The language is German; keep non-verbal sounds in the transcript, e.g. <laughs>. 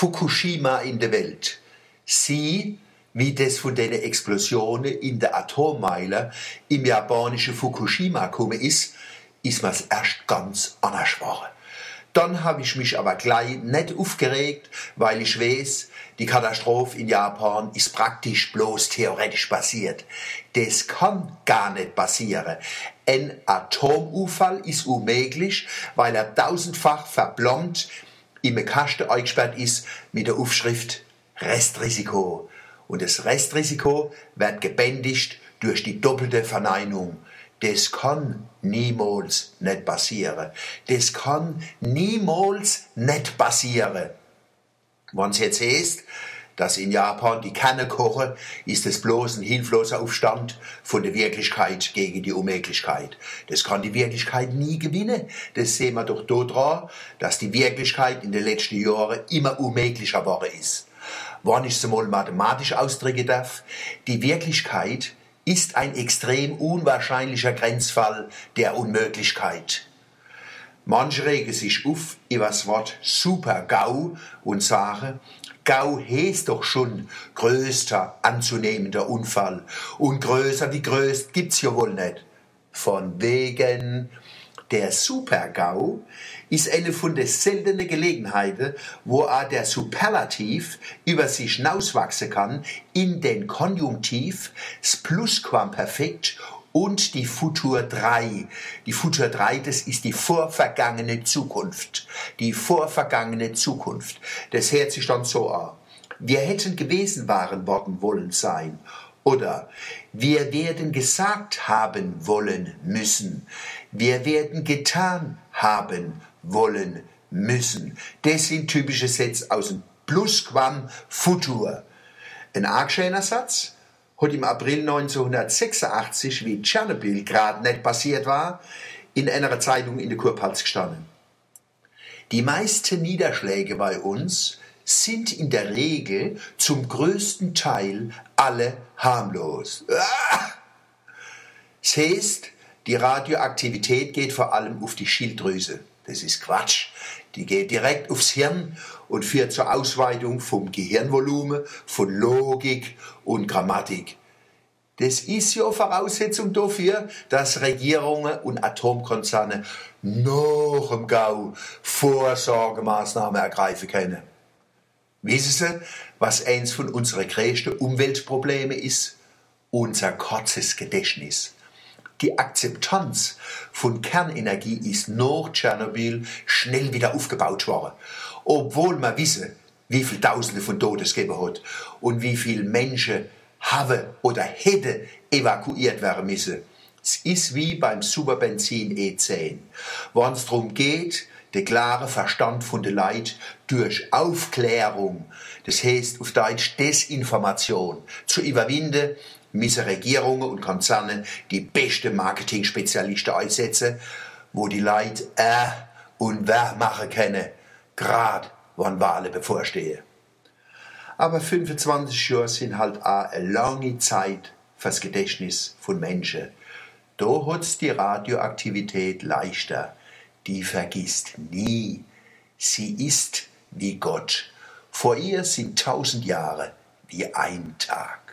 Fukushima in der Welt. Sie, wie das von den Explosionen in der Atommeile im japanischen Fukushima gekommen ist, ist mir's erst ganz anders geworden. Dann habe ich mich aber gleich nicht aufgeregt, weil ich weiß, die Katastrophe in Japan ist praktisch bloß theoretisch passiert. Das kann gar nicht passieren. Ein Atomunfall ist unmöglich, weil er tausendfach verblombt im Kasten eingesperrt ist mit der Aufschrift Restrisiko. Und das Restrisiko wird gebändigt durch die doppelte Verneinung. Das kann niemals nicht passieren. Das kann niemals nicht passieren. Wenn es jetzt heißt, dass in Japan die Kanne kochen, ist es bloß ein hilfloser Aufstand von der Wirklichkeit gegen die Unmöglichkeit. Das kann die Wirklichkeit nie gewinnen. Das sehen wir doch daran, dass die Wirklichkeit in den letzten Jahren immer unmöglicher geworden ist. Wenn ich es mal mathematisch ausdrücken darf, die Wirklichkeit ist ein extrem unwahrscheinlicher Grenzfall der Unmöglichkeit. Manche regen sich auf über das Wort Super-GAU und sagen, GAU heißt doch schon größter anzunehmender Unfall. Und größer wie größt gibt's ja wohl nicht. Von wegen der Super-GAU ist eine von den seltenen Gelegenheiten, wo auch der Superlativ über sich hinauswachsen kann in den Konjunktiv, das Plusquamperfekt und die Futur 3. Die Futur 3, das ist die vorvergangene Zukunft. Die vorvergangene Zukunft. Das hört sich dann so an. Wir hätten gewesen waren worden wollen sein. Oder wir werden gesagt haben wollen müssen. Wir werden getan haben wollen müssen. Das sind typische Sätze aus dem Plusquam Futur. Ein arg schöner Satz, hat im April 1986, wie Tschernobyl gerade nicht passiert war, in einer Zeitung in der Kurpfalz gestanden. Die meisten Niederschläge bei uns sind in der Regel zum größten Teil alle harmlos. <laughs> Das heißt, die Radioaktivität geht vor allem auf die Schilddrüse. Das ist Quatsch. Die geht direkt aufs Hirn und führt zur Ausweitung vom Gehirnvolumen, von Logik und Grammatik. Das ist ja Voraussetzung dafür, dass Regierungen und Atomkonzerne noch im Gau Vorsorgemaßnahmen ergreifen können. Wissen Sie, was eins von unseren größten Umweltproblemen ist? Unser kurzes Gedächtnis. Die Akzeptanz von Kernenergie ist nach Tschernobyl schnell wieder aufgebaut worden. Obwohl man wisse, wie viele Tausende von Toten es gegeben hat und wie viele Menschen haben oder hätte evakuiert werden müssen. Es ist wie beim Superbenzin E10. Wenn es darum geht, den klaren Verstand von den Leid durch Aufklärung, das heißt auf Deutsch Desinformation, zu überwinden, müssen Regierungen und Konzerne die besten Marketing-Spezialisten einsetzen, wo die Leute äh und wer machen können, gerade wann Wahlen bevorstehen. Aber 25 Jahre sind halt auch eine lange Zeit fürs Gedächtnis von Menschen. Da hat's die Radioaktivität leichter. Die vergisst nie. Sie ist wie Gott. Vor ihr sind tausend Jahre wie ein Tag.